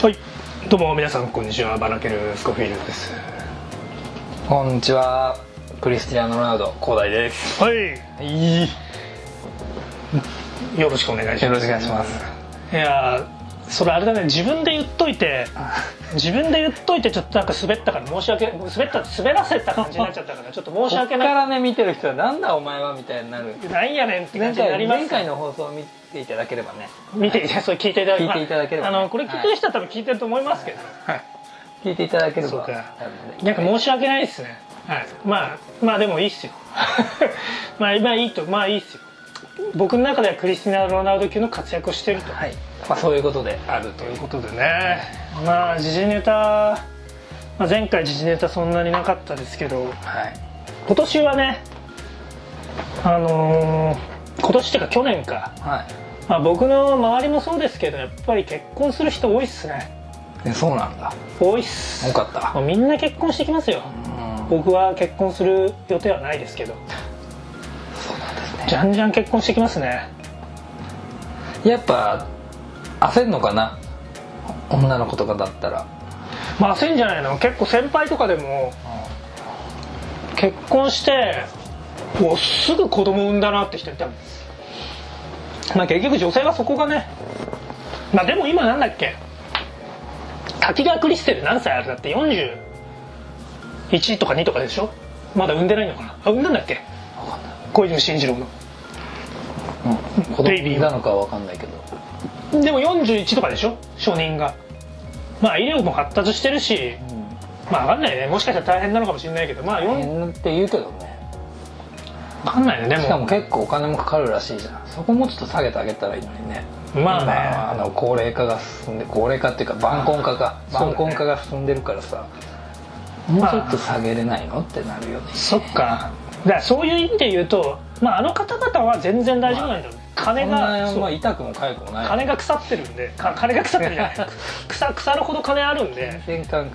はい。どうも皆さんこんにちは。バナケルスコフィールドです。こんにちは。クリスティアーノ・ロナウド広大です。はい。いい。よろしくお願いします。よろしくお願いします。いやーそれあれだね。自分で言っといて自分で言っといてちょっとなんか滑ったから申し訳滑った滑らせた感じになっちゃったから ちょっと申しこっか訳ないらね見てる人はなんだお前はみたいになる。なんやねんって感前じにな回ります前回の放送を見ていただければね。見ていて それ聞いていただけ聞いていただければね。あのこれ聞いてる人は多分聞いてると思いますけど、はい。聞いていただければ。そうか。なんか申し訳ないですね。はい。まあまあでもいいっすよ。まあ今いいとまあいいっすよ。僕の中ではクリスティナ・ロナウド級の活躍をしてると、はい。まあそういうことで。あるとということでね。まあ時事ネタ、まあ、前回時事ネタそんなになかったですけど。はい。今年はねあのー今年っていうか去年か、はい。まあ、僕の周りもそうですけどやっぱり結婚する人多いっすね。でそうなんだ。多いっす。多かった。もうみんな結婚してきますよ。うん。僕は結婚する予定はないですけど。そうなんですね。じゃんじゃん結婚してきますね。やっぱ焦んのかな？女の子とかだったら。まあ焦んじゃないの。結構先輩とかでも結婚してもうすぐ子供産んだなって人いたもん。まあ結局女性はそこがね。まあでも今なんだっけ。滝川クリステル何歳あるだって。41とか2とかでしょ。まだ産んでないのかな。あ産んだんだっけ。小泉進次郎の。うん。子供ベイビーいたのかは分かんないけど。でも41とかでしょ。初任が。まあ医療も発達してるし。まあ分かんないね。もしかしたら大変なのかもしれないけど。まあ4変って言うけどね分かんないねでも。しかも結構お金もかかるらしいじゃん。そこもうちょっと下げてあげたらいいのにね。まあね。今あの高齢化が進んで高齢化っていうか晩婚化が晩婚化が進んでるからさ。もうちょっと下げれないのってなるよね。そっか。だからそういう意味で言うと、まあ、あの方々は全然大丈夫なんだよ、金そんながまあ痛くも痒くもない。金が腐ってるんで。か金が腐ってるじゃない。腐腐るほど金あるんで。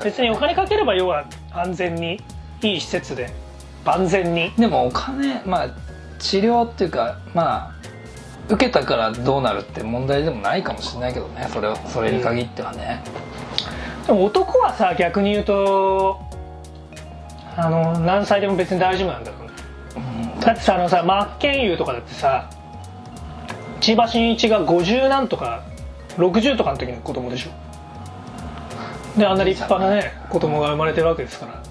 別にお金かければ要は安全にいい施設で万全に。でもお金まあ治療っていうかまあ受けたからどうなるって問題でもないかもしれないけどね。それをそれに限ってはね、でも男はさ逆に言うとあの何歳でも別に大丈夫なんだろうね。うん。だってさあのさ真剣佑とかだってさ千葉真一が50何とか60とかの時の子供でしょ。であんな立派なね子供が生まれてるわけですから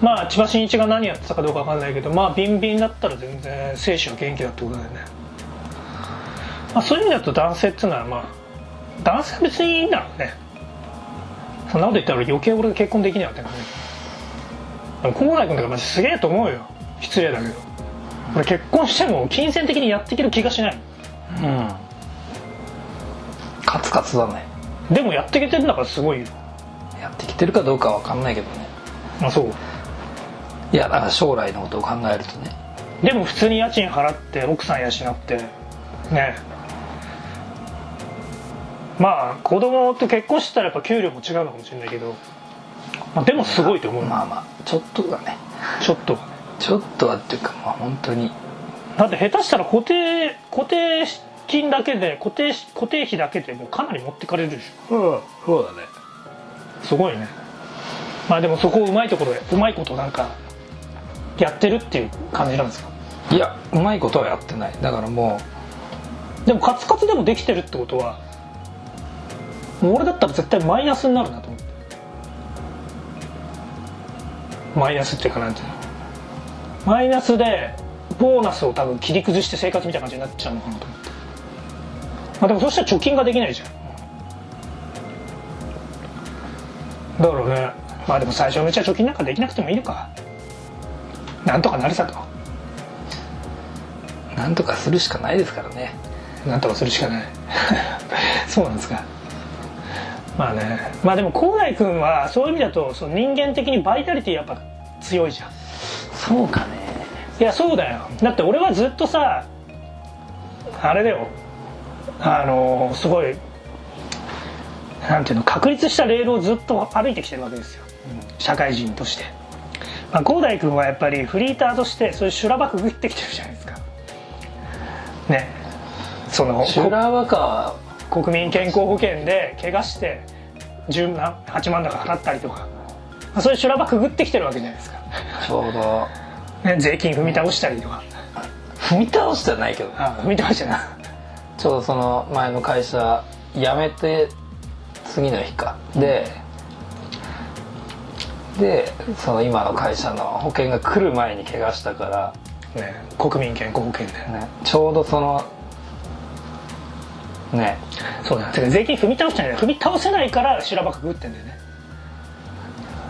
まあ千葉真一が何やってたかどうか分かんないけどまあビンビンだったら全然精子は元気だってことだよね、まあ、そういう意味だと男性っていうのはまあ男性は別にいいんだろうね。そんなこと言ったら余計俺が結婚できないわけだねでも高麗君とかマジすげえと思うよ。失礼だけど。俺結婚しても金銭的にやっていける気がしない。うん。カツカツだね。でもやっていけてるんだからすごいよ。やってきてるかどうかは分かんないけどね。あそういやだから将来のことを考えるとね。でも普通に家賃払って奥さん養ってね。まあ子供と結婚してたらやっぱ給料も違うのかもしれないけど、まあ、でもすごいと思う、まあまあちょっとだね。ちょっとはね。ちょっとはっていうかまあ本当に。だって下手したら固定固定金だけで固定固定費だけでもうかなり持ってかれるでしょ。そうだね。すごいね。まあでもそこをうまいところでうまいことなんかやってるっていう感じなんですか？いやうまいことはやってない。だからもうでもカツカツでもできてるってことはもう俺だったら絶対マイナスになるなと思って。マイナスっていうかなんていうの？マイナスでボーナスを多分切り崩して生活みたいな感じになっちゃうのかなと思って。まあでもそしたら貯金ができないじゃん。だからね。まあでも最初のうちは貯金なんかできなくてもいいのか。なんとかなるさと。うなんとかするしかないですからね。なんとかするしかない。そうなんですか。まあね。まあでも高大君はそういう意味だとその人間的にバイタリティやっぱ強いじゃん。そうかね。いやそうだよ。だって俺はずっとさあれだよ。あのすごいなんていうの確立したレールをずっと歩いてきてるわけですよ、社会人として、まあ、広大君はやっぱりフリーターとしてそういう修羅場くぐってきてるじゃないですか。ね。その修羅場か。国民健康保険で怪我して10何8万だか払ったりとか、まあ、そういう修羅場くぐってきてるわけじゃないですか、ちょうど。ね、税金踏み倒したりとか。踏み倒してはないけど。あ踏み倒してなちょうどその前の会社辞めて次の日か。ででその今の会社の保険が来る前に怪我したかね、国民健康保険で、ら、ね、ちょうどそのね。そうだてか税金踏み倒してない踏み倒せないから修羅場くぐってんだよね。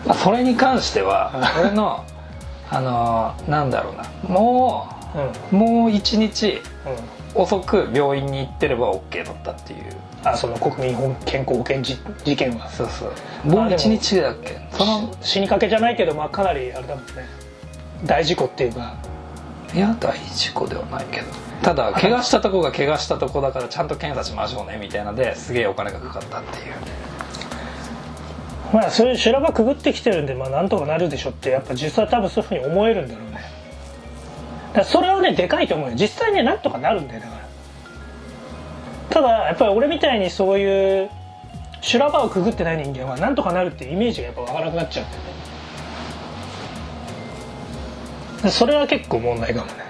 まあそれに関しては俺のあのなんだろうな。もうん。うもう一日うん。遅く病院に行ってれば OK だったっていうあその国民健康保険じ事件は。そうそう。もう一日だっけ？その死にかけじゃないけど、まあ、かなりあれだもんね。大事故っていうかいや大事故ではないけど。ただ怪我したとこが怪我したとこだからちゃんと検査しましょうねみたいなのですげえお金がかかったっていう。まあそういう修羅場くぐってきてるんでまあなんとかなるでしょってやっぱ実際多分そういうふうに思えるんだろうね。だそれはねでかいと思うよ。実際ねなんとかなるんだよだからただやっぱり俺みたいにそういう修羅場をくぐってない人間はなんとかなるっていうイメージがやっぱ湧かなくなっちゃうんだよねでそれは結構問題かもね。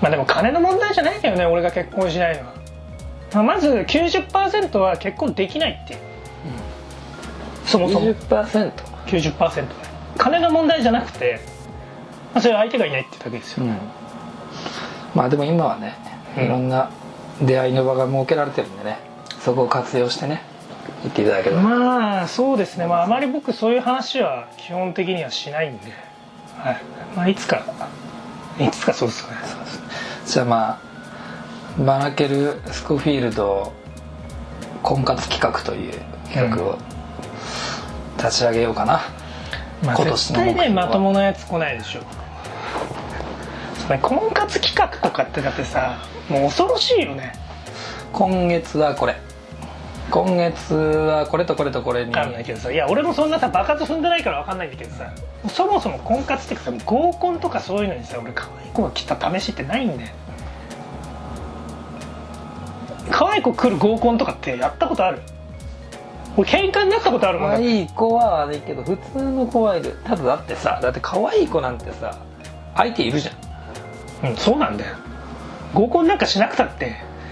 まあでも金の問題じゃないけどね俺が結婚しないのは、まあ、まず90%は結婚できないっていう、そもそも。20%? 90%ね金の問題じゃなくて、まあ、それは相手がいないってだけですよ、うん。まあでも今はねうん。いろんな出会いの場が設けられてるんでねそこを活用してね行っていただければ、まあそうですね。まああまり僕そういう話は基本的にはしないんで、はい。まあ、いつかいつかそうですよね。じゃあまあバナケル・スコフィールド婚活企画という企画を立ち上げようかな、まあ、今年絶対ねまともなやつ来ないでしょ。それ婚活企画とかってだってさもう恐ろしいよね。今月はこれ。今月はこれとこれとこれに。分かんないけどさいや俺もそんなさ爆発踏んでないから分かんないんだけどさそもそも婚活っていうかさ合コンとかそういうのにさ俺可愛い子が来た試しってないんだよ。可愛い子来る合コンとかってやったことある？俺喧嘩になったことあるもん。可愛い子は悪いけど普通の子はいる。ただだってさだって可愛い子なんてさ相手いるじゃうん。そうなんだよ。合コンなんかしなくたってん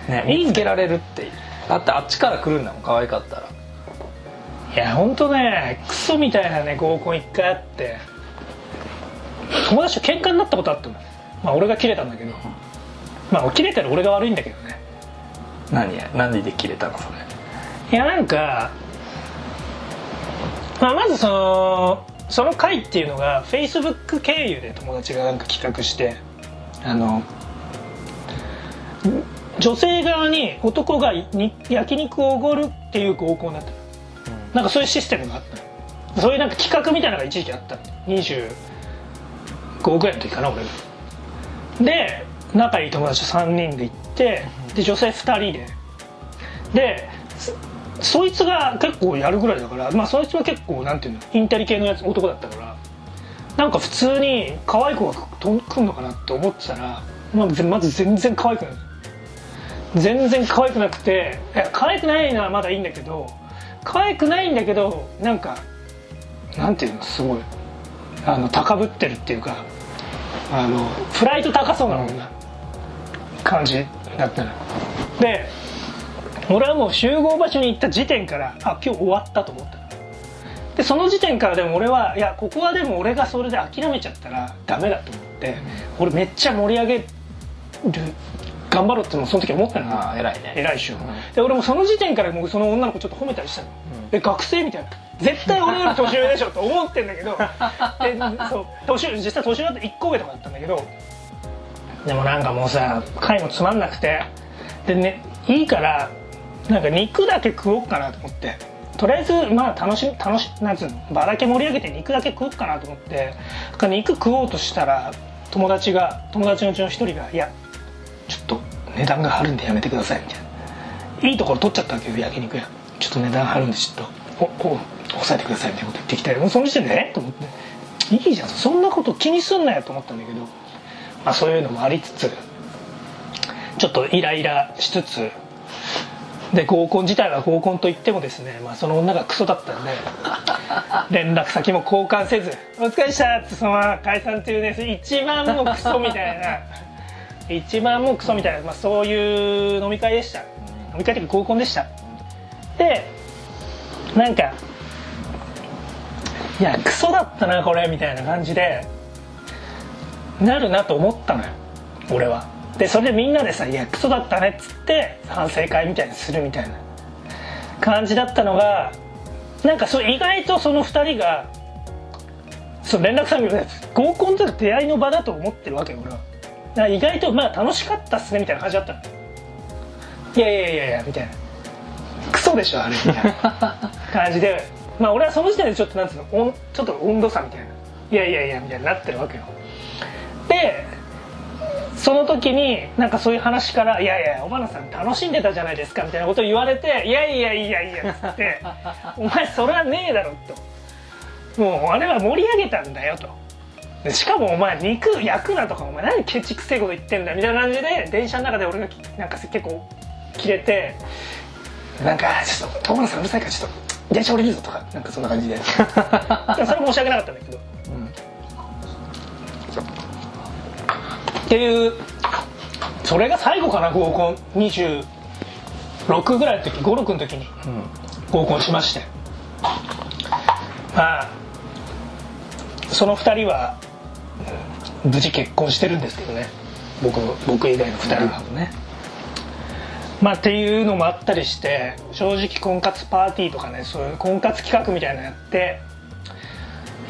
ね。いいんだよ見つけられるってだってあっちから来るんだもん可愛かったら。いやほんとねクソみたいなね合コン一回あって。友達と喧嘩になったことあったのまあ俺が切れたんだけど。まあ切れてる俺が悪いんだけどね。何や何で切れたのそれ。いやなんか、まあ、まずそのその会っていうのがフェイスブック経由で友達がなんか企画してあの女性側に男がに焼肉をおごるっていう合コンだった。のなんかそういうシステムがあったの。そういうなんか企画みたいなのが一時期あったの。25ぐらいの時かな俺が。で仲いい友達と3人で行ってで女性2人で。でそそいつが結構やるぐらいだからまあそいつは結構なんていうのインテリ系のやつ男だったからなんか普通に可愛い子が来んのかなって思ってたら、まあ、まず全然可愛くない。全然可愛くなくていや可愛くないのはまだいいんだけど可愛くないんだけどなんかなんていうのすごい。あの高ぶってるっていうかあのプライド高そうな女感じだったの。で俺はもう集合場所に行った時点からあ今日終わったと思ったでその時点からでも俺はいやここはでも俺がそれで諦めちゃったらダメだと思って俺めっちゃ盛り上げる頑張ろうってもうその時思ったの。偉いね。偉いっしょ、で俺もその時点からもうその女の子ちょっと褒めたりしたの、え学生みたいな。絶対俺より年上でしょと思ってんだけど。でそう年上実際年上だって1個上とかだったんだけど。でもなんかもうさ回もつまんなくて。でねいいからなんか肉だけ食おうかなと思ってとりあえずまあ楽し楽しなんつうの場だけ盛り上げて肉だけ食おうかなと思って肉食おうとしたら友達が友達のうちの一人が「いやちょっと値段が張るんでやめてください」みたいな。いいところ取っちゃったわけよ焼肉屋。ちょっと値段張るんでちょっとおお抑えてくださいみたいなこと言ってきたり。もうその時点でえと思って。いいじゃん。そんなこと気にすんなよと思ったんだけど、まあ、そういうのもありつつちょっとイライラしつつで合コン自体は合コンといってもですね、まあ、その女がクソだったんで 連絡先も交換せず「お疲れでした」ってそのまま解散っていうね一番もうクソみたいな一番もうクソみたいな、まあ、そういう飲み会でした。飲み会っていうか合コンでした。でなんかいやクソだったなこれみたいな感じでなるなと思ったのよ俺はでそれでみんなでさ「いやクソだったね」っつって反省会みたいにするみたいな。感じだったのがなんかそう意外とその2人がそう連絡先も合コンって出会いの場だと思ってるわけよ俺は。だから意外とまあ楽しかったっすねみたいな感じだったの。いやいやいやいやみたいな。クソでしょあれ。みたいな感じで。まあ俺はその時点でちょっとなんつうのちょっと温度差みたいな。いやいやいやみたいになってるわけよ。でその時になんかそういう話から「いやいや小花さん楽しんでたじゃないですか」みたいなことを言われて「いやいやいやいや」っつって「お前それはねえだろ」と「もうあれは盛り上げたんだよ」と。でしかもお前肉焼くなとかお前何ケチくせえこと言ってんだみたいな感じで電車の中で俺がなんか結構キレてなんかちょっと小花さんうるさいからちょっと電車降りるぞとかなんかそんな感じで それは申し訳なかったんだけどっていうそれが最後かな合コン26ぐらいの時56の時に合コンしまして。まあその2人はうん無事結婚してるんですけどね。僕僕以外の2人は。ね。まあっていうのもあったりして正直婚活パーティーとかねそういう婚活企画みたいなのやって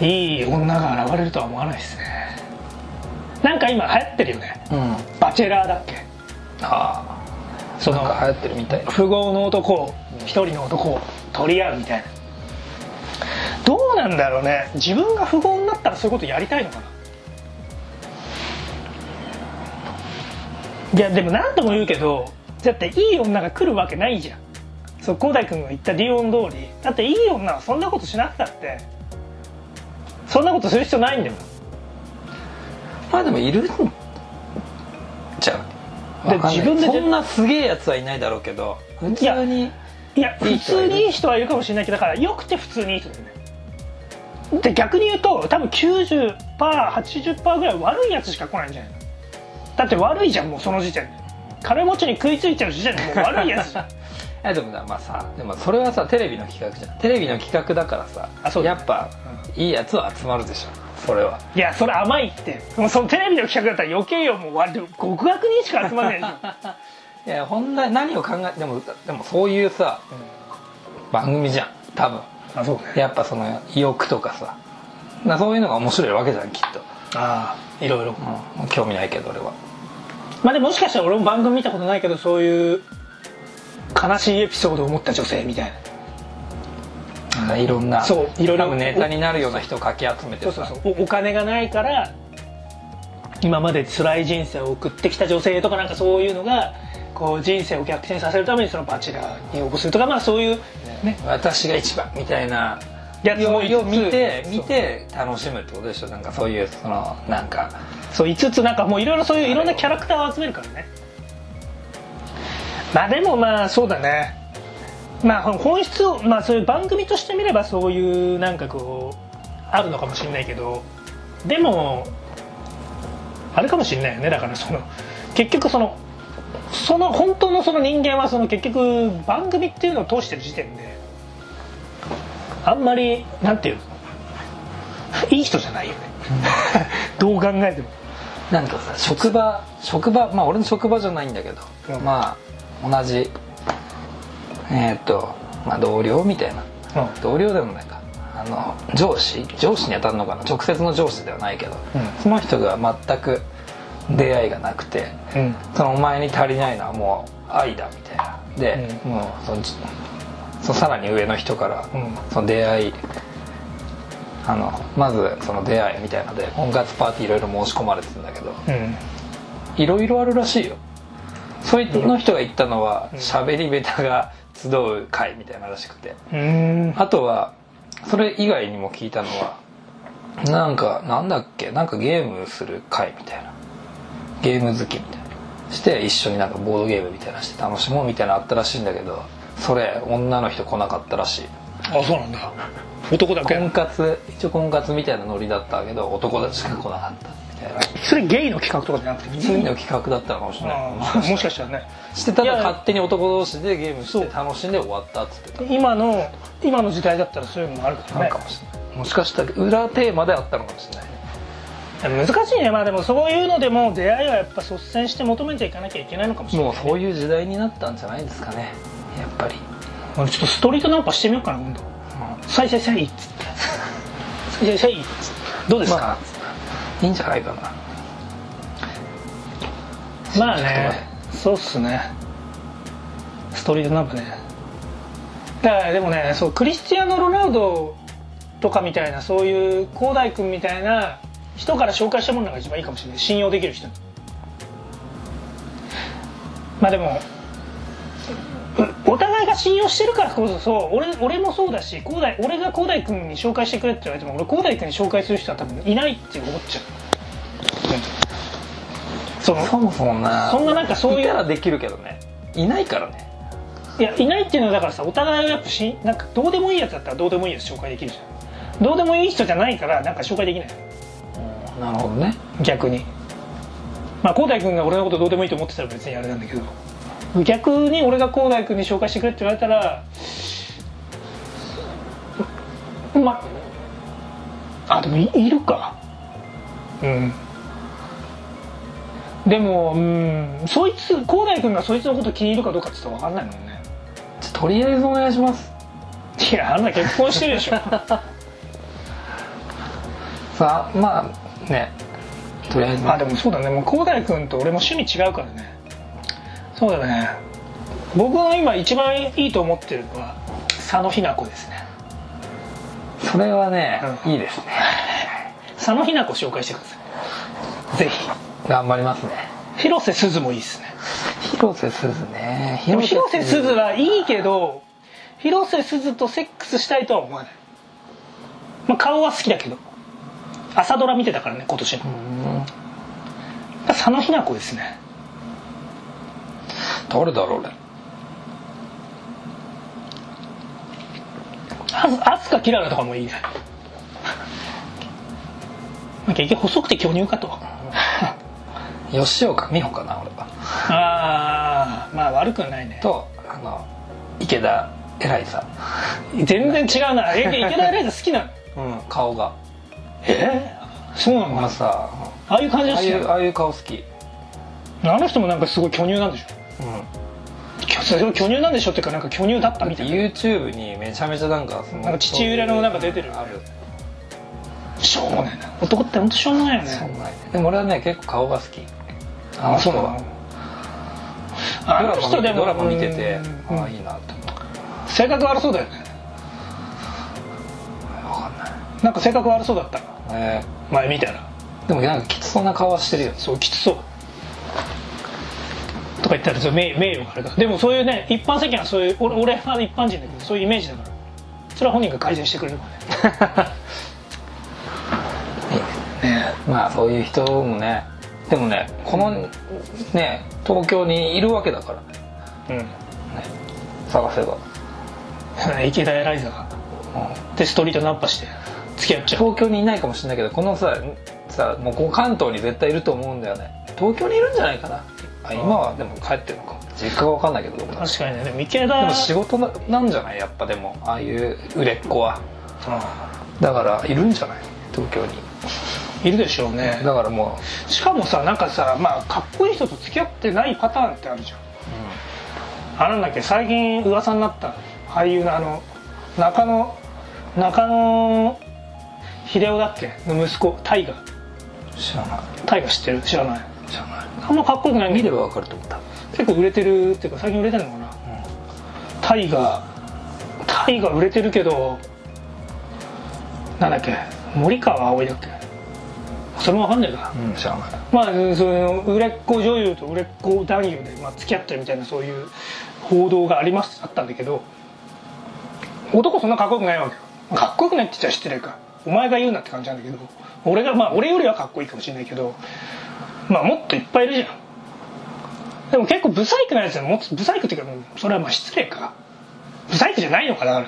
いい女が現れるとは思わないですねなんか今流行ってるよね。うん。バチェラーだっけ。あそのあなんか流行ってるみたい。富豪の男を一人の男を取り合うみたいな。どうなんだろうね。自分が富豪になったらそういうことやりたいのかな。いやでも何とも言うけどだっていい女が来るわけないじゃん。そう広大君が言った理論通り。だっていい女はそんなことしなくたって。そんなことする必要ないんだよまあでもいるんじゃんで自分でそんなすげえやつはいないだろうけど普通にいや普通にいい人はいるかもしれないけどだからよくて普通にいい人だよね。で逆に言うと多分 90%80% ぐらい悪いやつしか来ないんじゃないの？だって悪いじゃんもうその時点で。金持ちに食いついちゃう時点でもう悪いやつじゃん。いやでもなまあさでもそれはさテレビの企画じゃん。テレビの企画だからさあそうだやっぱ、いいやつは集まるでしょそれは。いやそれ甘いって。もうそのテレビの企画だったら余計よ。もう割と極悪人しか集まんないじゃん。いや本来何を考えでもでもそういうさ、番組じゃん。多分。あそうね。やっぱその意欲とかさ。なそういうのが面白いわけじゃんきっと、ああ。いろいろ。うん、興味ないけど俺は。まあでももしかしたら俺も番組見たことないけどそういう悲しいエピソードを持った女性みたいないろんな。そういろいろ。多分ネタになるような人をかき集めてそうさそうそう。おお金がないから今まで辛い人生を送ってきた女性とかなんかそういうのがこう人生を逆転させるためにそのバチェラーに応募するとかまあそういうね。私が一番みたいな。やつもよう見て見て楽しむってことでしょ。なんかそういうそのなんか。そう5つなんかもういろいろそういういろんなキャラクターを集めるからね。まあでもまあそうだねまあ本質をまあそういう番組として見ればそういうなんかこうあるのかもしれないけどでもあれかもしれないよね。だからその結局そのその本当のその人間はその結局番組っていうのを通してる時点であんまりなんていうのいい人じゃないよね。どう考えても。なんかさ職場職場まあ俺の職場じゃないんだけど、うん。まあ同じえっ、とまあ同僚みたいな。うん。同僚でもないか。あの上司？上司に当たるのかな？直接の上司ではないけど、うん。その人が全く出会いがなくてうん。そのお前に足りないのはもう愛だみたいな。で、うん。もうそのそのさらに上の人から、うん。その出会いあのまずその出会いみたいので婚活パーティーいろいろ申し込まれてたんだけどうん。いろいろあるらしいよ。そいつの人が言ったのはうん。喋り下手が集う会みたいならしくて。うん。あとはそれ以外にも聞いたのはなんかなんだっけ？なんかゲームする会みたいな。ゲーム好きみたいして一緒になんかボードゲームみたいなのして楽しもうみたいなのあったらしいんだけどそれ女の人来なかったらしい。あそうなんだ。男だけ？婚活一応婚活みたいなノリだったけど男たちしか来なかったそれゲイの企画とかじゃなくて次の企画だったのかもしれない。もしかしたらね。してただ勝手に男同士でゲームして楽しんで終わったっつってた。今の今の時代だったらそういうのもあるからね。もしれない。もしかしたら裏テーマであったのかもしれない。難しいね。まあでもそういうのでも出会いはやっぱ率先して求めていかなきゃいけないのかもしれない、もうそういう時代になったんじゃないですかね。やっぱり、俺ちょっとストリートナンパしてみようかな今度「さいさいさい」っつって「さいさいさい」っつって。どうですか？まあいいんじゃないかな。まあねそうっすね。ストリートナンパね。だからでもねそうクリスティアーノ・ロナウドとかみたいなそういう広大君みたいな人から紹介したものが一番いいかもしれない。信用できる人。まあでもお互いが信用してるからこそそう俺俺もそうだし広大俺が広大君に紹介してくれって言われても俺広大君に紹介する人は多分いないって思っちゃう、うんそのそもそもなそんななんかそういういたらできるけどねいないからねいやいないっていうのはだからさお互いがやっぱしなんかどうでもいいやつだったらどうでもいいやつ紹介できるじゃん。どうでもいい人じゃないからなんか紹介できないなるほどね。逆に。まあ広大君が俺のことどうでもいいと思ってたら別にあれなんだけど逆に俺が広大君に紹介してくれって言われたらまあでもいいるか。うん。でもうんそいつ広大君がそいつのこと気に入るかどうかって言ったら分かんないもんね。じゃとりあえずお願いします。いやあんな結婚してるでしょ。さあまあね。とりあえず。あでもそうだね。もう広大君と俺も趣味違うからねそうだね。僕が今一番いいと思ってるのは佐野日奈子ですね。それはね、うん。いいですね。佐野日奈子紹介してください。ぜ頑張りますね。ひ広瀬すずもいいですね。広瀬すずね。広瀬すずはいいけど広瀬すずとセックスしたいとは思わない、まあ、顔は好きだけど朝ドラ見てたからね今年のうん。佐野日奈子ですね誰だろう俺。あ飛鳥キララとかもいい。ねまあ結局細くて巨乳かと。吉岡美穂かな俺は。ああまあ悪くはないね。とあの池田エライザ。全然違うな。え池田エライザ好きなの？うん顔が。え？そうなの？まあさああいう感じああいうああいう顔好き。あの人もなんかすごい巨乳なんでしょ？それを巨乳なんでしょっていうかなんか巨乳だったみたいな。YouTube にめちゃめちゃなんかそのなんか父親のなんか出てる。ある。しょうもないな。男って本当しょうもないよね。そんなでも俺はね結構顔が好き。あのあそうなの。あのドラマ見人でもてドラマ見ててうん。ああいいなって思う。性格悪そうだよね。分かんない。なんか性格悪そうだったえ前見たら。ーでもなんかきつそうな顔はしてるよ。そうきつそうとか言ったら名名誉があるからでもそういうね一般世間はそういう俺俺は一般人だけどそういうイメージだから。それは本人が改善してくれるからね。ねまあそういう人もねでもねこのね東京にいるわけだからね。探せば、う ん池田エライザが。うん。でストリートナンパして付き合っちゃう。東京にいないかもしれないけどこのささもう関東に絶対いると思うんだよね。東京にいるんじゃないかなあ今はでも帰ってるのか。実家が分かんないけど確かにね。でも池で田も仕事ななんじゃない？やっぱでも。ああいう売れっ子は。うだからいるんじゃない？東京に。んいるでしょうね。だからもしかもさなんかさまあかっこいい人と付き合ってないパターンってあるじゃん。あなんだっけ？最近噂になった。俳優のあの中野中野秀夫だっけ？の息子大河うん知らない。大河知ってる？知らない。知らないあんまかっこよくない。んだけど見れば分かると思った結構売れてるっていうか最近売れてるのかな。大河大河売れてるけどなんだっけ森川葵だっけ。それもわかんないか。うん知らない。まあその売れっ子女優と売れっ子男優で、まあ、付き合ってるみたいなそういう報道がありますあったんだけど男そんなかっこよくないわけよ。かっこよくないって言っちゃ失礼か。お前が言うなって感じなんだけど俺がまあ俺よりはかっこいいかもしれないけど まあもっといっぱいいるじゃん。でも結構ブサイクなやつはもっとブサイクっていうかそれはまあ失礼か。ブサイクじゃないのかだか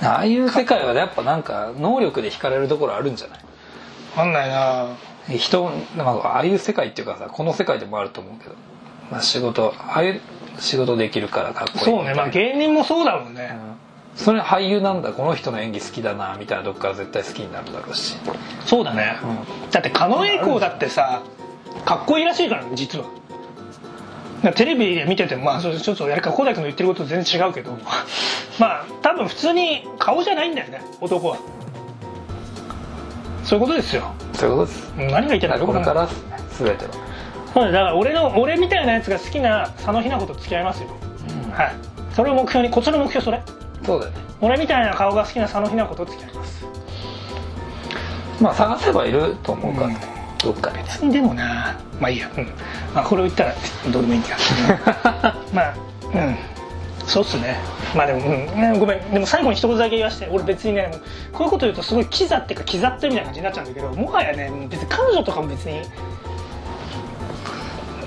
ら。ああいう世界はやっぱなんか能力で惹かれるところあるんじゃない？分かんないな。人、まあ、ああいう世界っていうかさこの世界でもあると思うけど、まあ、仕事ああいう仕事できるからかっこいいそうね。まあ芸人もそうだもんね、うん、それ俳優なんだ。この人の演技好きだなみたいなどっから絶対好きになるだろうし。そうだね、うん。だって狩野英孝だってさかっこいいらしいからね実は。テレビで見ててもまあそうちょっとやるか小田君の言ってることと全然違うけど。まあ多分普通に顔じゃないんだよね男は。そういうことですよ。そういうことです。何が言ってたのこれから全ては。そうだだから俺の俺みたいなやつが好きな佐野日奈子と付き合いますよ、はい。それを目標にこっちの目標それ。そうだよね。俺みたいな顔が好きな佐野日奈子と付き合います。まあ探せばいると思うから、ねどっかで別にでもな。まあいいや、うん。まあ、これを言ったらどうでもいいんだよ、う んまあうん。そうっすね。まあでも、うん。ね、ごめん。でも最後に一言だけ言わして。俺別にねこういうこと言うとすごいキザっていうかキザってみたいな感じになっちゃうんだけどもはやね別に彼女とかも別に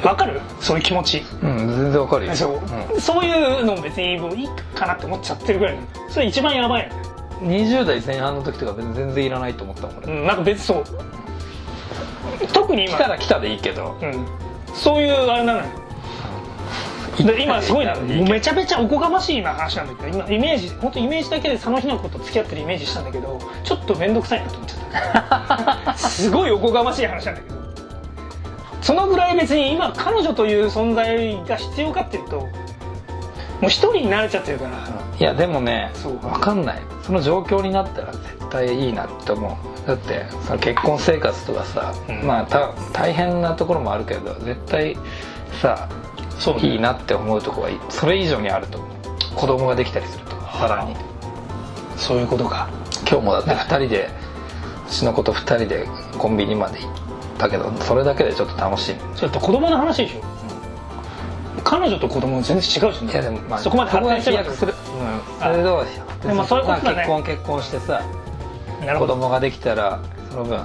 わかる？そういう気持ち。うん全然わかるよ。そう、そういうのも別にもういいかなって思っちゃってるぐらいそれ一番やばいよね。うん、20代前半の時とか別に全然いらないと思ったもん俺、うんなんか別にそう特に今。来たら来たでいいけど。うん、そういうあれなのよ。で今すごいなもうめちゃめちゃおこがましいな話なんだけど今イメージ本当イメージだけで佐野日奈子と付き合ってるイメージしたんだけどちょっと面倒くさいなと思っちゃった すごいおこがましい話なんだけど。そのぐらい別に今彼女という存在が必要かっていうともう一人になれちゃってるからいやでもね分か。んない。その状況になったら絶対いいなって思う。だってその結婚生活とかさ、うん。まあた大変なところもあるけど絶対さそういいなって思うとこはいそれ以上にあると思う。子供ができたりするとさらに。そういうことか。今日もだって2人でうちの子と2人でコンビニまで行ったけどそれだけでちょっと楽しい。それって子供の話でしょ、彼女と子供全然違うしね。いやでもまあそこまで発展してるする、うん、それどうでもそういうことだね。結婚結婚してさ子供ができたらその分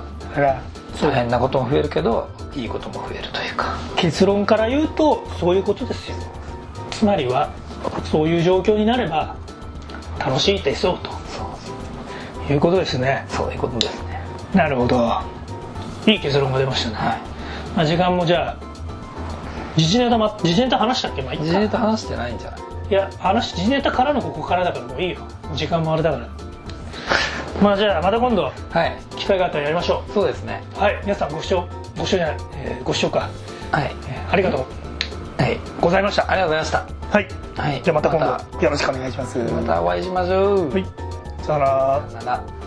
大変なことも増えるけどいいことも増えるというか。結論から言うとそういうことですよ。つまりはそういう状況になれば楽しいですよそう。ということですね。そういうことですね。なるほど。いい結論が出ましたね、はい。まあ、時間もじゃあ時事ネタ、ま、時事ネタ話したっけ？まあいいか。自衛と話してないんじゃない？いや話時事ネタからのここからだからもういいよ。時間もあれだから。まあじゃあまた今度はい。機会があったらやりましょそうですね。うはい。皆さんご視聴ご視聴じゃない、えーご視聴か、はい。えーありがとう。はい。ございました。ありがとうございました。はい。はい。じゃあまた今ま度よろしくお願いします。またお会いしましょう。はい。さよなら。さよなら